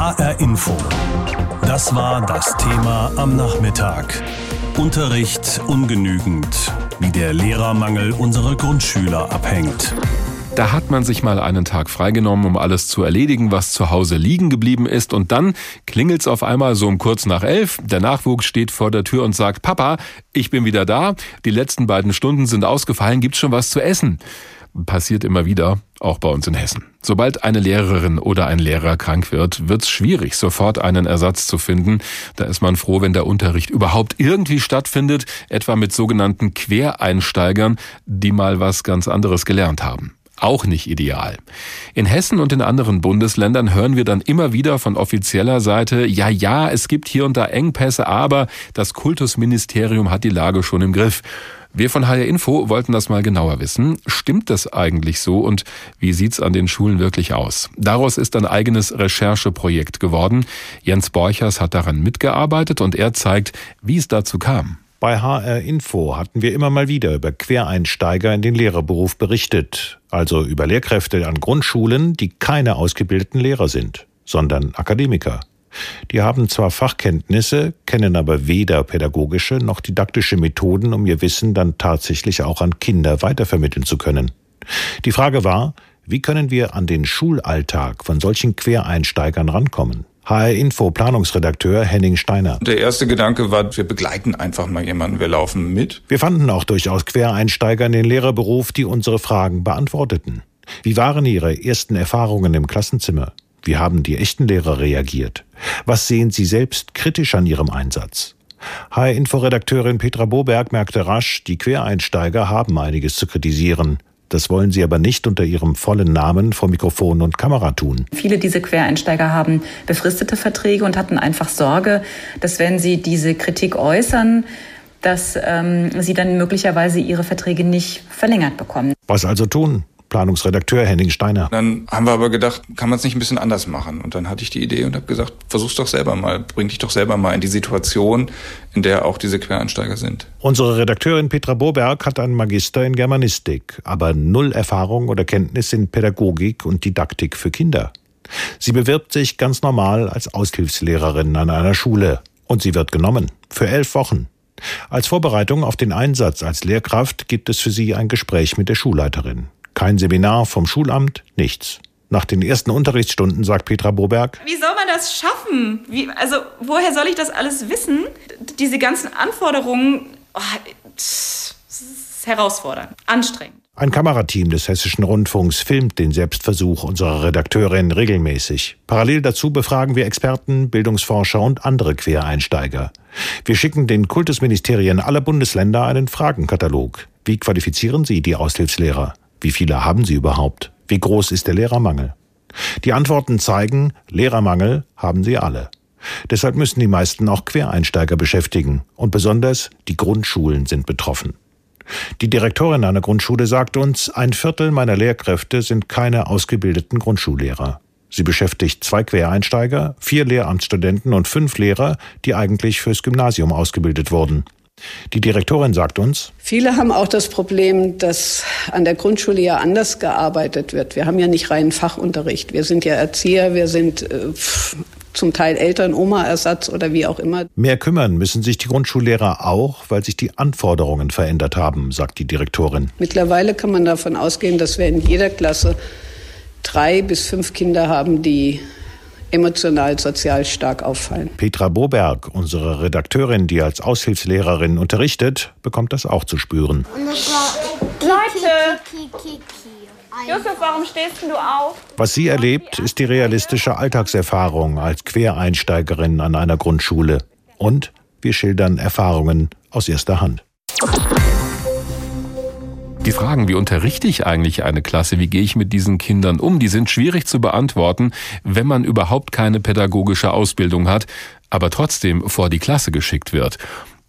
HR Info. Das war das Thema am Nachmittag. Unterricht ungenügend, wie der Lehrermangel unserer Grundschüler abhängt. Da hat man sich mal einen Tag freigenommen, um alles zu erledigen, was zu Hause liegen geblieben ist. Und dann klingelt's auf einmal so um kurz nach elf. Der Nachwuchs steht vor der Tür und sagt, Papa, ich bin wieder da. Die letzten beiden Stunden sind ausgefallen. Gibt's schon was zu essen? Passiert immer wieder, auch bei uns in Hessen. Sobald eine Lehrerin oder ein Lehrer krank wird, wird's schwierig, sofort einen Ersatz zu finden. Da ist man froh, wenn der Unterricht überhaupt irgendwie stattfindet, etwa mit sogenannten Quereinsteigern, die mal was ganz anderes gelernt haben auch nicht ideal. In Hessen und in anderen Bundesländern hören wir dann immer wieder von offizieller Seite, ja, ja, es gibt hier und da Engpässe, aber das Kultusministerium hat die Lage schon im Griff. Wir von HR Info wollten das mal genauer wissen. Stimmt das eigentlich so und wie sieht's an den Schulen wirklich aus? Daraus ist ein eigenes Rechercheprojekt geworden. Jens Borchers hat daran mitgearbeitet und er zeigt, wie es dazu kam. Bei HR Info hatten wir immer mal wieder über Quereinsteiger in den Lehrerberuf berichtet, also über Lehrkräfte an Grundschulen, die keine ausgebildeten Lehrer sind, sondern Akademiker. Die haben zwar Fachkenntnisse, kennen aber weder pädagogische noch didaktische Methoden, um ihr Wissen dann tatsächlich auch an Kinder weitervermitteln zu können. Die Frage war, wie können wir an den Schulalltag von solchen Quereinsteigern rankommen? HR Info Planungsredakteur Henning Steiner. Der erste Gedanke war, wir begleiten einfach mal jemanden, wir laufen mit. Wir fanden auch durchaus Quereinsteiger in den Lehrerberuf, die unsere Fragen beantworteten. Wie waren Ihre ersten Erfahrungen im Klassenzimmer? Wie haben die echten Lehrer reagiert? Was sehen Sie selbst kritisch an Ihrem Einsatz? HR-Info-Redakteurin Petra Boberg merkte rasch, die Quereinsteiger haben einiges zu kritisieren. Das wollen sie aber nicht unter ihrem vollen Namen vor Mikrofon und Kamera tun. Viele dieser Quereinsteiger haben befristete Verträge und hatten einfach Sorge, dass wenn sie diese Kritik äußern, dass ähm, sie dann möglicherweise ihre Verträge nicht verlängert bekommen. Was also tun? Planungsredakteur Henning Steiner. Dann haben wir aber gedacht, kann man es nicht ein bisschen anders machen? Und dann hatte ich die Idee und habe gesagt, versuch's doch selber mal, bring dich doch selber mal in die Situation, in der auch diese Quereinsteiger sind. Unsere Redakteurin Petra Boberg hat einen Magister in Germanistik, aber null Erfahrung oder Kenntnis in Pädagogik und Didaktik für Kinder. Sie bewirbt sich ganz normal als Aushilfslehrerin an einer Schule und sie wird genommen. Für elf Wochen. Als Vorbereitung auf den Einsatz als Lehrkraft gibt es für sie ein Gespräch mit der Schulleiterin. Kein Seminar vom Schulamt, nichts. Nach den ersten Unterrichtsstunden sagt Petra Boberg. Wie soll man das schaffen? Wie, also, woher soll ich das alles wissen? Diese ganzen Anforderungen, oh, das ist herausfordernd, anstrengend. Ein Kamerateam des Hessischen Rundfunks filmt den Selbstversuch unserer Redakteurin regelmäßig. Parallel dazu befragen wir Experten, Bildungsforscher und andere Quereinsteiger. Wir schicken den Kultusministerien aller Bundesländer einen Fragenkatalog. Wie qualifizieren Sie die Aushilfslehrer? Wie viele haben sie überhaupt? Wie groß ist der Lehrermangel? Die Antworten zeigen, Lehrermangel haben sie alle. Deshalb müssen die meisten auch Quereinsteiger beschäftigen und besonders die Grundschulen sind betroffen. Die Direktorin einer Grundschule sagt uns, ein Viertel meiner Lehrkräfte sind keine ausgebildeten Grundschullehrer. Sie beschäftigt zwei Quereinsteiger, vier Lehramtsstudenten und fünf Lehrer, die eigentlich fürs Gymnasium ausgebildet wurden. Die Direktorin sagt uns, viele haben auch das Problem, dass an der Grundschule ja anders gearbeitet wird. Wir haben ja nicht reinen Fachunterricht. Wir sind ja Erzieher, wir sind äh, zum Teil Eltern, Oma-Ersatz oder wie auch immer. Mehr kümmern müssen sich die Grundschullehrer auch, weil sich die Anforderungen verändert haben, sagt die Direktorin. Mittlerweile kann man davon ausgehen, dass wir in jeder Klasse drei bis fünf Kinder haben, die emotional, sozial stark auffallen. Petra Boberg, unsere Redakteurin, die als Aushilfslehrerin unterrichtet, bekommt das auch zu spüren. Leute! Josef, warum stehst du auf? Was sie erlebt, ist die realistische Alltagserfahrung als Quereinsteigerin an einer Grundschule. Und wir schildern Erfahrungen aus erster Hand. Die Fragen, wie unterrichte ich eigentlich eine Klasse, wie gehe ich mit diesen Kindern um, die sind schwierig zu beantworten, wenn man überhaupt keine pädagogische Ausbildung hat, aber trotzdem vor die Klasse geschickt wird.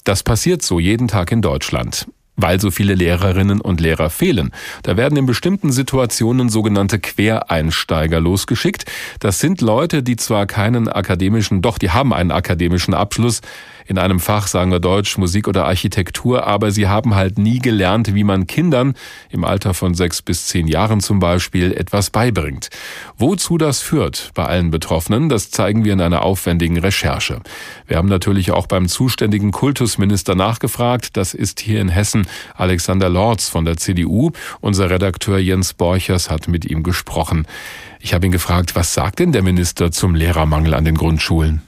Das passiert so jeden Tag in Deutschland weil so viele Lehrerinnen und Lehrer fehlen. Da werden in bestimmten Situationen sogenannte Quereinsteiger losgeschickt. Das sind Leute, die zwar keinen akademischen, doch die haben einen akademischen Abschluss, in einem Fach, sagen wir Deutsch, Musik oder Architektur, aber sie haben halt nie gelernt, wie man Kindern im Alter von sechs bis zehn Jahren zum Beispiel etwas beibringt. Wozu das führt bei allen Betroffenen, das zeigen wir in einer aufwendigen Recherche. Wir haben natürlich auch beim zuständigen Kultusminister nachgefragt. Das ist hier in Hessen Alexander Lorz von der CDU. Unser Redakteur Jens Borchers hat mit ihm gesprochen. Ich habe ihn gefragt, was sagt denn der Minister zum Lehrermangel an den Grundschulen?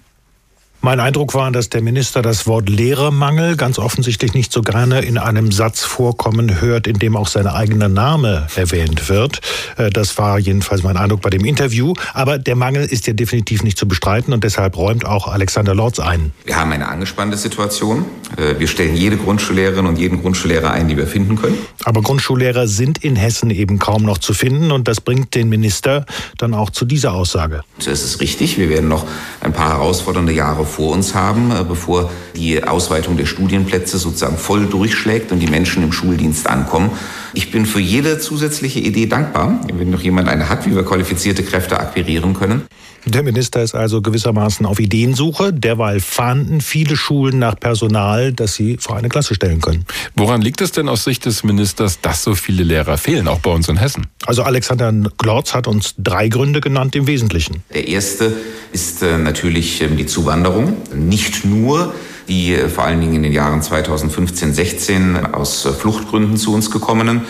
Mein Eindruck war, dass der Minister das Wort Lehrermangel ganz offensichtlich nicht so gerne in einem Satz vorkommen hört, in dem auch sein eigener Name erwähnt wird. Äh, das war jedenfalls mein Eindruck bei dem Interview. Aber der Mangel ist ja definitiv nicht zu bestreiten und deshalb räumt auch Alexander Lorz ein. Wir haben eine angespannte Situation. Äh, wir stellen jede Grundschullehrerin und jeden Grundschullehrer ein, die wir finden können. Aber Grundschullehrer sind in Hessen eben kaum noch zu finden und das bringt den Minister dann auch zu dieser Aussage. Das ist richtig. Wir werden noch ein paar herausfordernde Jahre vor uns haben, äh, bevor die Ausweitung der Studienplätze sozusagen voll durchschlägt und die Menschen im Schuldienst ankommen. Ich bin für jede zusätzliche Idee dankbar, wenn noch jemand eine hat, wie wir qualifizierte Kräfte akquirieren können. Der Minister ist also gewissermaßen auf Ideensuche. Derweil fahnden viele Schulen nach Personal, das sie vor eine Klasse stellen können. Woran liegt es denn aus Sicht des Ministers, dass so viele Lehrer fehlen, auch bei uns in Hessen? Also Alexander Glorz hat uns drei Gründe genannt im Wesentlichen. Der erste ist äh, natürlich ähm, die Zuwanderung. Nicht nur die vor allen Dingen in den Jahren 2015, 16 aus Fluchtgründen zu uns gekommenen.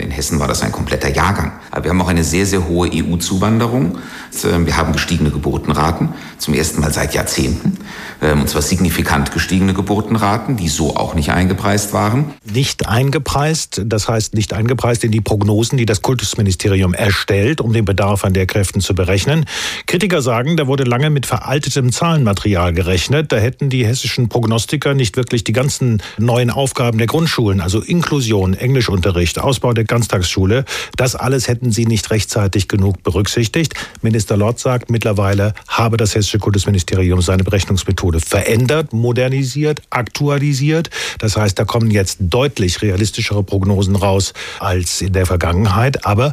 In Hessen war das ein kompletter Jahrgang. Aber wir haben auch eine sehr, sehr hohe EU-Zuwanderung. Wir haben gestiegene Geburtenraten, zum ersten Mal seit Jahrzehnten. Ähm, und zwar signifikant gestiegene Geburtenraten, die so auch nicht eingepreist waren. Nicht eingepreist, das heißt nicht eingepreist in die Prognosen, die das Kultusministerium erstellt, um den Bedarf an Lehrkräften zu berechnen. Kritiker sagen, da wurde lange mit veraltetem Zahlenmaterial gerechnet. Da hätten die hessischen Prognostiker nicht wirklich die ganzen neuen Aufgaben der Grundschulen, also Inklusion, Englischunterricht, Ausbau der Ganztagsschule, das alles hätten sie nicht rechtzeitig genug berücksichtigt. Minister Lott sagt, mittlerweile habe das hessische Kultusministerium seine Berechnungsmethode verändert, modernisiert, aktualisiert. Das heißt, da kommen jetzt deutlich realistischere Prognosen raus als in der Vergangenheit. Aber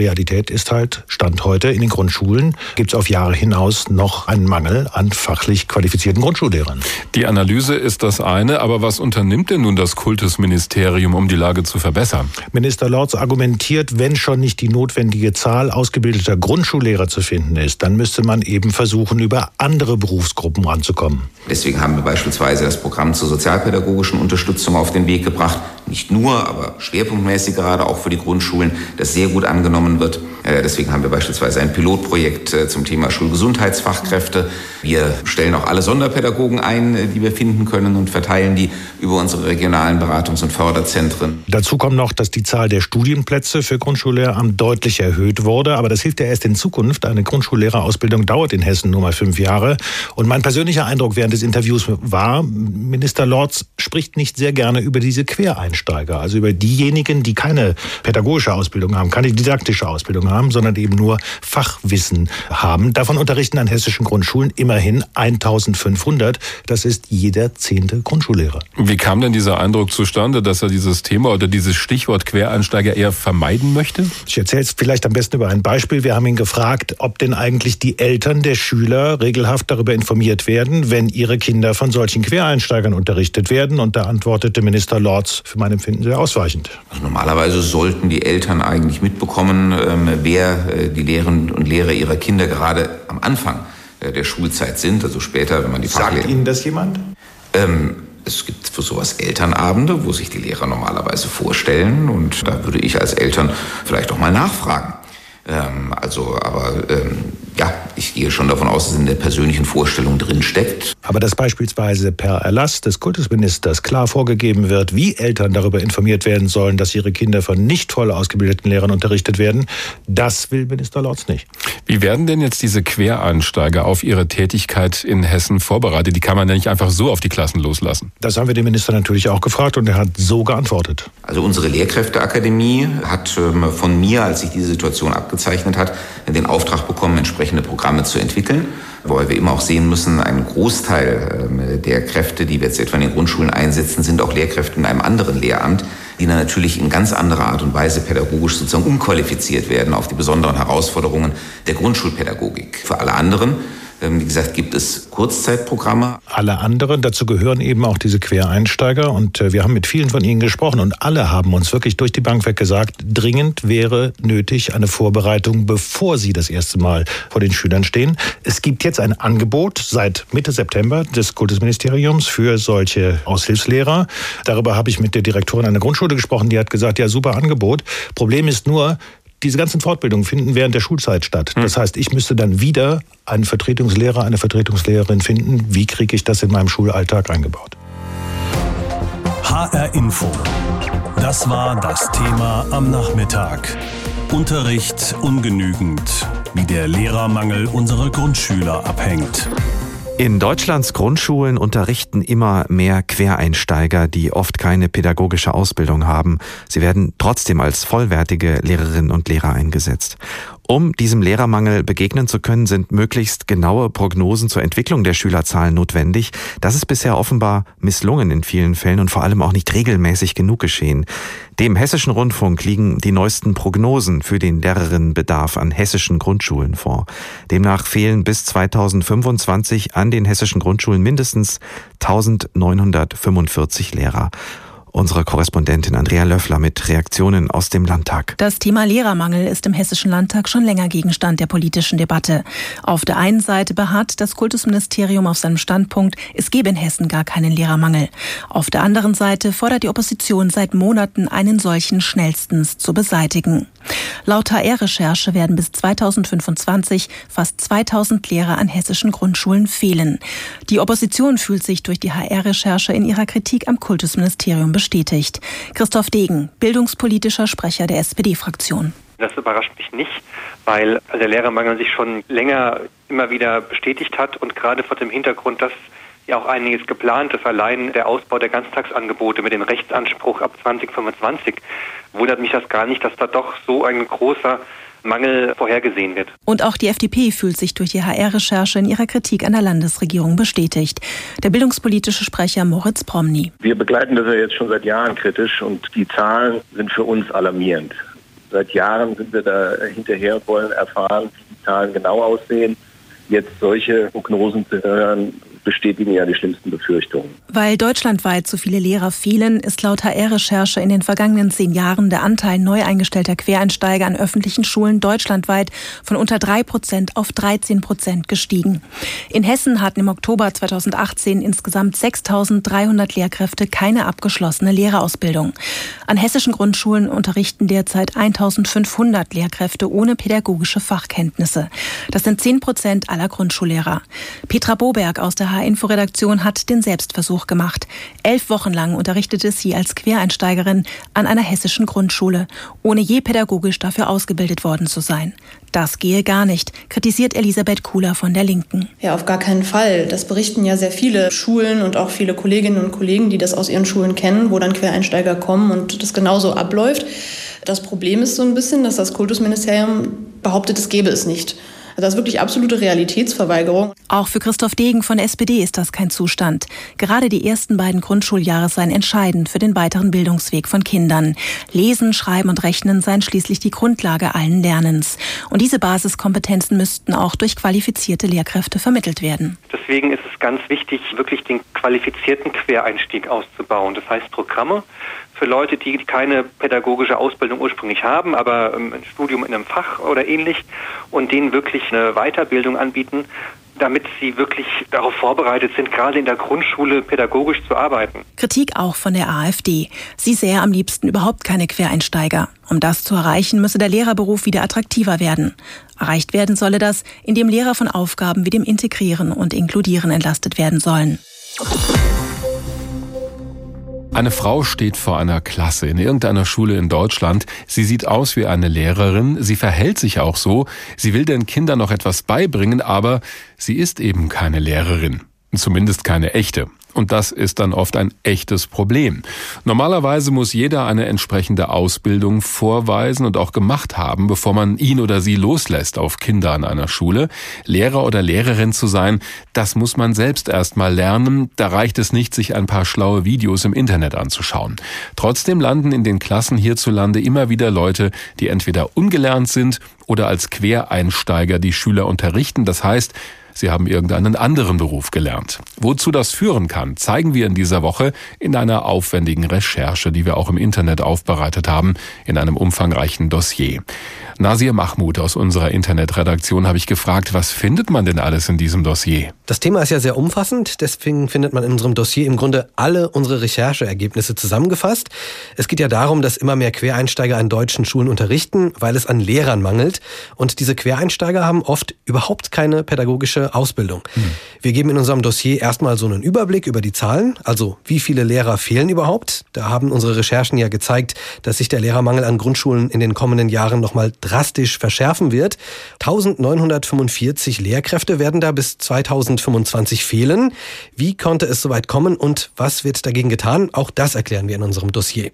Realität ist halt, Stand heute in den Grundschulen gibt es auf Jahre hinaus noch einen Mangel an fachlich qualifizierten Grundschullehrern. Die Analyse ist das eine, aber was unternimmt denn nun das Kultusministerium, um die Lage zu verbessern? Minister Lorz argumentiert, wenn schon nicht die notwendige Zahl ausgebildeter Grundschullehrer zu finden ist, dann müsste man eben versuchen, über andere Berufsgruppen ranzukommen. Deswegen haben wir beispielsweise das Programm zur sozialpädagogischen Unterstützung auf den Weg gebracht. Nicht nur, aber schwerpunktmäßig gerade auch für die Grundschulen, das sehr gut angenommen wird. Äh, deswegen haben wir beispielsweise ein Pilotprojekt äh, zum Thema Schulgesundheitsfachkräfte. Wir stellen auch alle Sonderpädagogen ein, äh, die wir finden können und verteilen die über unsere regionalen Beratungs- und Förderzentren. Dazu kommt noch, dass die Zahl der Studienplätze für Grundschullehramt deutlich erhöht wurde. Aber das hilft ja erst in Zukunft. Eine Grundschullehrerausbildung dauert in Hessen nur mal fünf Jahre. Und mein persönlicher Eindruck während des Interviews war, Minister Lorz spricht nicht sehr gerne über diese Quereinsteiger, also über diejenigen, die keine pädagogische Ausbildung haben, keine didaktische Ausbildung haben, sondern eben nur Fachwissen haben. Davon unterrichten an hessischen Grundschulen immerhin 1500. Das ist jeder zehnte Grundschullehrer. Wie kam denn dieser Eindruck zustande, dass er dieses Thema oder dieses Stichwort Quereinsteiger eher vermeiden möchte? Ich erzähle es vielleicht am besten über ein Beispiel. Wir haben ihn gefragt, ob denn eigentlich die Eltern der Schüler regelhaft darüber informiert werden, wenn ihre Kinder von solchen Quereinsteigern unterrichtet werden. Und da antwortete Minister Lorz für mein Empfinden sehr ausweichend. Also normalerweise sollten die Eltern eigentlich mitbekommen, ähm, wer äh, die Lehrerinnen und Lehrer ihrer Kinder gerade am Anfang äh, der Schulzeit sind, also später, wenn man die Sagt Ihnen das jemand? Ähm, es gibt für sowas Elternabende, wo sich die Lehrer normalerweise vorstellen und da würde ich als Eltern vielleicht auch mal nachfragen. Ähm, also, aber ähm, ja, ich gehe schon davon aus, dass es in der persönlichen Vorstellung drin steckt. Aber dass beispielsweise per Erlass des Kultusministers klar vorgegeben wird, wie Eltern darüber informiert werden sollen, dass ihre Kinder von nicht voll ausgebildeten Lehrern unterrichtet werden, das will Minister Lorz nicht. Wie werden denn jetzt diese Quereinsteiger auf ihre Tätigkeit in Hessen vorbereitet? Die kann man ja nicht einfach so auf die Klassen loslassen. Das haben wir den Minister natürlich auch gefragt und er hat so geantwortet. Also unsere Lehrkräfteakademie hat ähm, von mir, als sich diese Situation abgezeichnet hat, den Auftrag bekommen, entsprechende Programme zu entwickeln. Wobei wir immer auch sehen müssen, ein Großteil ähm, der Kräfte, die wir jetzt etwa in den Grundschulen einsetzen, sind auch Lehrkräfte in einem anderen Lehramt, die dann natürlich in ganz anderer Art und Weise pädagogisch sozusagen umqualifiziert werden auf die besonderen Herausforderungen der Grundschulpädagogik. Für alle anderen wie gesagt, gibt es Kurzzeitprogramme. Alle anderen, dazu gehören eben auch diese Quereinsteiger. Und äh, wir haben mit vielen von ihnen gesprochen und alle haben uns wirklich durch die Bank weg gesagt, dringend wäre nötig eine Vorbereitung, bevor sie das erste Mal vor den Schülern stehen. Es gibt jetzt ein Angebot seit Mitte September des Kultusministeriums für solche Aushilfslehrer. Darüber habe ich mit der Direktorin einer Grundschule gesprochen, die hat gesagt, ja, super Angebot. Problem ist nur, diese ganzen Fortbildungen finden während der Schulzeit statt. Hm. Das heißt, ich müsste dann wieder einen Vertretungslehrer, eine Vertretungslehrerin finden. Wie kriege ich das in meinem Schulalltag eingebaut? HR Info. Das war das Thema am Nachmittag. Unterricht ungenügend, wie der Lehrermangel unserer Grundschüler abhängt. In Deutschlands Grundschulen unterrichten immer mehr Quereinsteiger, die oft keine pädagogische Ausbildung haben. Sie werden trotzdem als vollwertige Lehrerinnen und Lehrer eingesetzt. Um diesem Lehrermangel begegnen zu können, sind möglichst genaue Prognosen zur Entwicklung der Schülerzahlen notwendig. Das ist bisher offenbar misslungen in vielen Fällen und vor allem auch nicht regelmäßig genug geschehen. Dem Hessischen Rundfunk liegen die neuesten Prognosen für den Lehrerinnenbedarf an hessischen Grundschulen vor. Demnach fehlen bis 2025 an den hessischen Grundschulen mindestens 1945 Lehrer unsere Korrespondentin Andrea Löffler mit Reaktionen aus dem Landtag. Das Thema Lehrermangel ist im Hessischen Landtag schon länger Gegenstand der politischen Debatte. Auf der einen Seite beharrt das Kultusministerium auf seinem Standpunkt, es gebe in Hessen gar keinen Lehrermangel. Auf der anderen Seite fordert die Opposition seit Monaten, einen solchen schnellstens zu beseitigen. Laut HR-Recherche werden bis 2025 fast 2000 Lehrer an hessischen Grundschulen fehlen. Die Opposition fühlt sich durch die HR-Recherche in ihrer Kritik am Kultusministerium bestätigt. Christoph Degen, bildungspolitischer Sprecher der SPD-Fraktion. Das überrascht mich nicht, weil der Lehrermangel sich schon länger immer wieder bestätigt hat und gerade vor dem Hintergrund, dass ja auch einiges geplant ist. Allein der Ausbau der Ganztagsangebote mit dem Rechtsanspruch ab 2025 wundert mich das gar nicht, dass da doch so ein großer Mangel vorhergesehen wird. Und auch die FDP fühlt sich durch die HR-Recherche in ihrer Kritik an der Landesregierung bestätigt. Der bildungspolitische Sprecher Moritz Promny. Wir begleiten das ja jetzt schon seit Jahren kritisch und die Zahlen sind für uns alarmierend. Seit Jahren sind wir da hinterher und wollen erfahren, wie die Zahlen genau aussehen. Jetzt solche Prognosen zu hören, bestätigen ja die schlimmsten Befürchtungen. Weil deutschlandweit so viele Lehrer fehlen, ist laut HR-Recherche in den vergangenen zehn Jahren der Anteil neu eingestellter Quereinsteiger an öffentlichen Schulen deutschlandweit von unter drei Prozent auf 13 Prozent gestiegen. In Hessen hatten im Oktober 2018 insgesamt 6.300 Lehrkräfte keine abgeschlossene Lehrerausbildung. An hessischen Grundschulen unterrichten derzeit 1.500 Lehrkräfte ohne pädagogische Fachkenntnisse. Das sind 10 Prozent aller Grundschullehrer. Petra Boberg aus der H-Info-Redaktion hat den Selbstversuch gemacht. Elf Wochen lang unterrichtete sie als Quereinsteigerin an einer hessischen Grundschule, ohne je pädagogisch dafür ausgebildet worden zu sein. Das gehe gar nicht, kritisiert Elisabeth Kuhler von der Linken. Ja, auf gar keinen Fall. Das berichten ja sehr viele Schulen und auch viele Kolleginnen und Kollegen, die das aus ihren Schulen kennen, wo dann Quereinsteiger kommen und das genauso abläuft. Das Problem ist so ein bisschen, dass das Kultusministerium behauptet, es gäbe es nicht. Also das ist wirklich absolute Realitätsverweigerung. Auch für Christoph Degen von der SPD ist das kein Zustand. Gerade die ersten beiden Grundschuljahre seien entscheidend für den weiteren Bildungsweg von Kindern. Lesen, Schreiben und Rechnen seien schließlich die Grundlage allen Lernens. Und diese Basiskompetenzen müssten auch durch qualifizierte Lehrkräfte vermittelt werden. Deswegen ist es ganz wichtig, wirklich den qualifizierten Quereinstieg auszubauen. Das heißt Programme für Leute, die keine pädagogische Ausbildung ursprünglich haben, aber ähm, ein Studium in einem Fach oder ähnlich und denen wirklich eine Weiterbildung anbieten, damit sie wirklich darauf vorbereitet sind, gerade in der Grundschule pädagogisch zu arbeiten. Kritik auch von der AfD. Sie sähe am liebsten überhaupt keine Quereinsteiger. Um das zu erreichen, müsse der Lehrerberuf wieder attraktiver werden. Erreicht werden solle das, indem Lehrer von Aufgaben wie dem Integrieren und Inkludieren entlastet werden sollen. Eine Frau steht vor einer Klasse in irgendeiner Schule in Deutschland. Sie sieht aus wie eine Lehrerin, sie verhält sich auch so, sie will den Kindern noch etwas beibringen, aber sie ist eben keine Lehrerin. Zumindest keine echte. Und das ist dann oft ein echtes Problem. Normalerweise muss jeder eine entsprechende Ausbildung vorweisen und auch gemacht haben, bevor man ihn oder sie loslässt auf Kinder an einer Schule. Lehrer oder Lehrerin zu sein, das muss man selbst erst mal lernen. Da reicht es nicht, sich ein paar schlaue Videos im Internet anzuschauen. Trotzdem landen in den Klassen hierzulande immer wieder Leute, die entweder ungelernt sind oder als Quereinsteiger die Schüler unterrichten. Das heißt, sie haben irgendeinen anderen Beruf gelernt. Wozu das führen kann, zeigen wir in dieser Woche in einer aufwendigen Recherche, die wir auch im Internet aufbereitet haben, in einem umfangreichen Dossier. Nasir Mahmoud aus unserer Internetredaktion habe ich gefragt, was findet man denn alles in diesem Dossier? Das Thema ist ja sehr umfassend, deswegen findet man in unserem Dossier im Grunde alle unsere Rechercheergebnisse zusammengefasst. Es geht ja darum, dass immer mehr Quereinsteiger an deutschen Schulen unterrichten, weil es an Lehrern mangelt. Und diese Quereinsteiger haben oft überhaupt keine pädagogische Ausbildung. Hm. Wir geben in unserem Dossier erstmal so einen Überblick über die Zahlen, also wie viele Lehrer fehlen überhaupt. Da haben unsere Recherchen ja gezeigt, dass sich der Lehrermangel an Grundschulen in den kommenden Jahren nochmal drastisch verschärfen wird. 1945 Lehrkräfte werden da bis 2025 fehlen. Wie konnte es soweit kommen und was wird dagegen getan? Auch das erklären wir in unserem Dossier.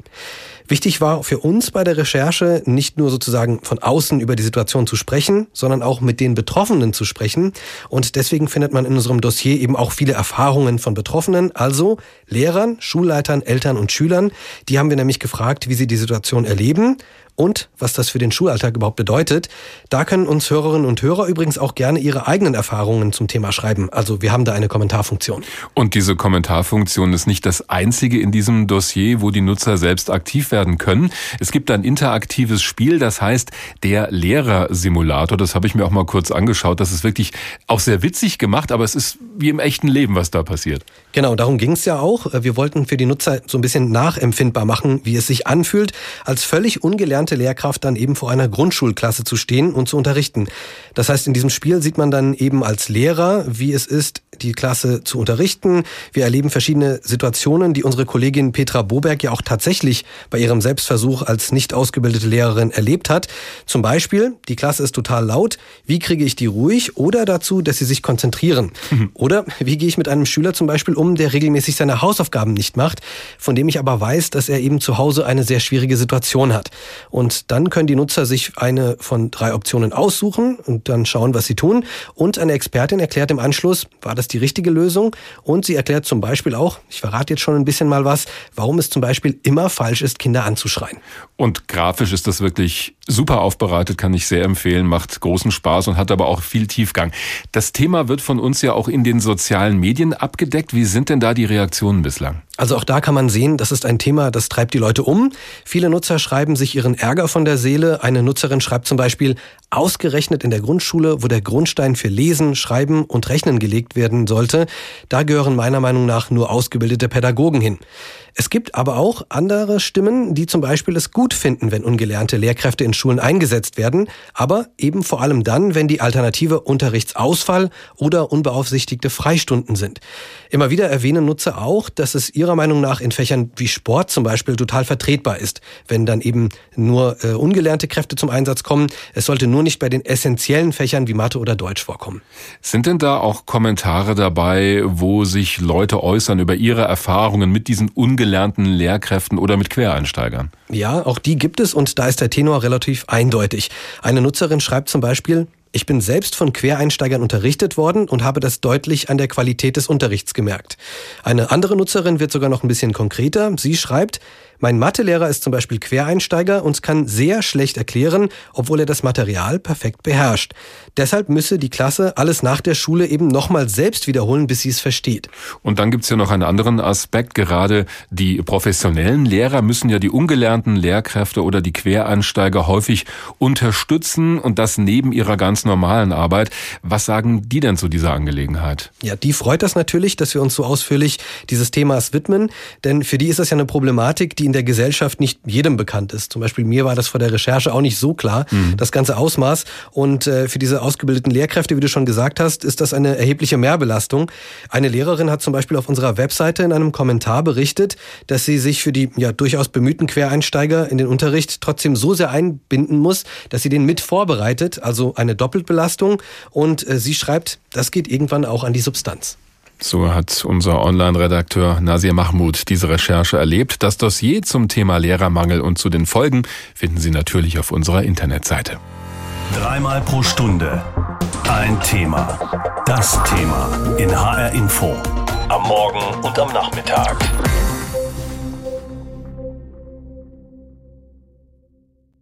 Wichtig war für uns bei der Recherche nicht nur sozusagen von außen über die Situation zu sprechen, sondern auch mit den Betroffenen zu sprechen. Und deswegen findet man in unserem Dossier eben auch viele Erfahrungen von Betroffenen, also Lehrern, Schulleitern, Eltern und Schülern. Die haben wir nämlich gefragt, wie sie die Situation erleben und was das für den Schulalltag überhaupt bedeutet. Da können uns Hörerinnen und Hörer übrigens auch gerne ihre eigenen Erfahrungen zum Thema schreiben. Also wir haben da eine Kommentarfunktion. Und diese Kommentarfunktion ist nicht das einzige in diesem Dossier, wo die Nutzer selbst aktiv werden können. Es gibt ein interaktives Spiel, das heißt der Lehrersimulator. Das habe ich mir auch mal kurz angeschaut. Das ist wirklich auch sehr witzig gemacht, aber es ist wie im echten Leben, was da passiert. Genau, darum ging es ja auch. Wir wollten für die Nutzer so ein bisschen nachempfindbar machen, wie es sich anfühlt, als völlig ungelernt gelernte Lehrkraft dann eben vor einer Grundschulklasse zu stehen und zu unterrichten. Das heißt, in diesem Spiel sieht man dann eben als Lehrer, wie es ist, die Klasse zu unterrichten. Wir erleben verschiedene Situationen, die unsere Kollegin Petra Boberg ja auch tatsächlich bei ihrem Selbstversuch als nicht ausgebildete Lehrerin erlebt hat. Zum Beispiel, die Klasse ist total laut. Wie kriege ich die ruhig? Oder dazu, dass sie sich konzentrieren? Mhm. Oder wie gehe ich mit einem Schüler zum Beispiel um, der regelmäßig seine Hausaufgaben nicht macht, von dem ich aber weiß, dass er eben zu Hause eine sehr schwierige Situation hat. Und dann können die Nutzer sich eine von drei Optionen aussuchen und dann schauen, was sie tun. Und eine Expertin erklärt im Anschluss, war das die richtige Lösung. Und sie erklärt zum Beispiel auch, ich verrate jetzt schon ein bisschen mal was, warum es zum Beispiel immer falsch ist, Kinder anzuschreien. Und grafisch ist das wirklich super aufbereitet, kann ich sehr empfehlen, macht großen Spaß und hat aber auch viel Tiefgang. Das Thema wird von uns ja auch in den sozialen Medien abgedeckt. Wie sind denn da die Reaktionen bislang? Also auch da kann man sehen, das ist ein Thema, das treibt die Leute um. Viele Nutzer schreiben sich ihren Ärger von der Seele. Eine Nutzerin schreibt zum Beispiel, ausgerechnet in der Grundschule, wo der Grundstein für Lesen, Schreiben und Rechnen gelegt werden sollte, da gehören meiner Meinung nach nur ausgebildete Pädagogen hin. Es gibt aber auch andere Stimmen, die zum Beispiel es gut finden, wenn ungelernte Lehrkräfte in Schulen eingesetzt werden, aber eben vor allem dann, wenn die Alternative Unterrichtsausfall oder unbeaufsichtigte Freistunden sind. Immer wieder erwähnen Nutzer auch, dass es ihrer Meinung nach in Fächern wie Sport zum Beispiel total vertretbar ist, wenn dann eben nur äh, ungelernte Kräfte zum Einsatz kommen. Es sollte nur nicht bei den essentiellen Fächern wie Mathe oder Deutsch vorkommen. Sind denn da auch Kommentare dabei, wo sich Leute äußern über ihre Erfahrungen mit diesen ungelernten ungelernten Lehrkräften oder mit Quereinsteigern? Ja, auch die gibt es und da ist der Tenor relativ eindeutig. Eine Nutzerin schreibt zum Beispiel, ich bin selbst von Quereinsteigern unterrichtet worden und habe das deutlich an der Qualität des Unterrichts gemerkt. Eine andere Nutzerin wird sogar noch ein bisschen konkreter. Sie schreibt, mein Mathelehrer ist zum Beispiel Quereinsteiger und kann sehr schlecht erklären, obwohl er das Material perfekt beherrscht. Deshalb müsse die Klasse alles nach der Schule eben nochmal selbst wiederholen, bis sie es versteht. Und dann gibt's ja noch einen anderen Aspekt. Gerade die professionellen Lehrer müssen ja die ungelernten Lehrkräfte oder die Quereinsteiger häufig unterstützen und das neben ihrer ganz normalen Arbeit. Was sagen die denn zu dieser Angelegenheit? Ja, die freut das natürlich, dass wir uns so ausführlich dieses Themas widmen, denn für die ist das ja eine Problematik, die in der Gesellschaft nicht jedem bekannt ist. Zum Beispiel mir war das vor der Recherche auch nicht so klar, mhm. das ganze Ausmaß. Und äh, für diese ausgebildeten Lehrkräfte, wie du schon gesagt hast, ist das eine erhebliche Mehrbelastung. Eine Lehrerin hat zum Beispiel auf unserer Webseite in einem Kommentar berichtet, dass sie sich für die ja durchaus bemühten Quereinsteiger in den Unterricht trotzdem so sehr einbinden muss, dass sie den mit vorbereitet, also eine Doppelbelastung. Und äh, sie schreibt, das geht irgendwann auch an die Substanz. So hat unser Online-Redakteur Nasir Mahmoud diese Recherche erlebt. Das Dossier zum Thema Lehrermangel und zu den Folgen finden Sie natürlich auf unserer Internetseite. Dreimal pro Stunde ein Thema. Das Thema in HR Info. Am Morgen und am Nachmittag.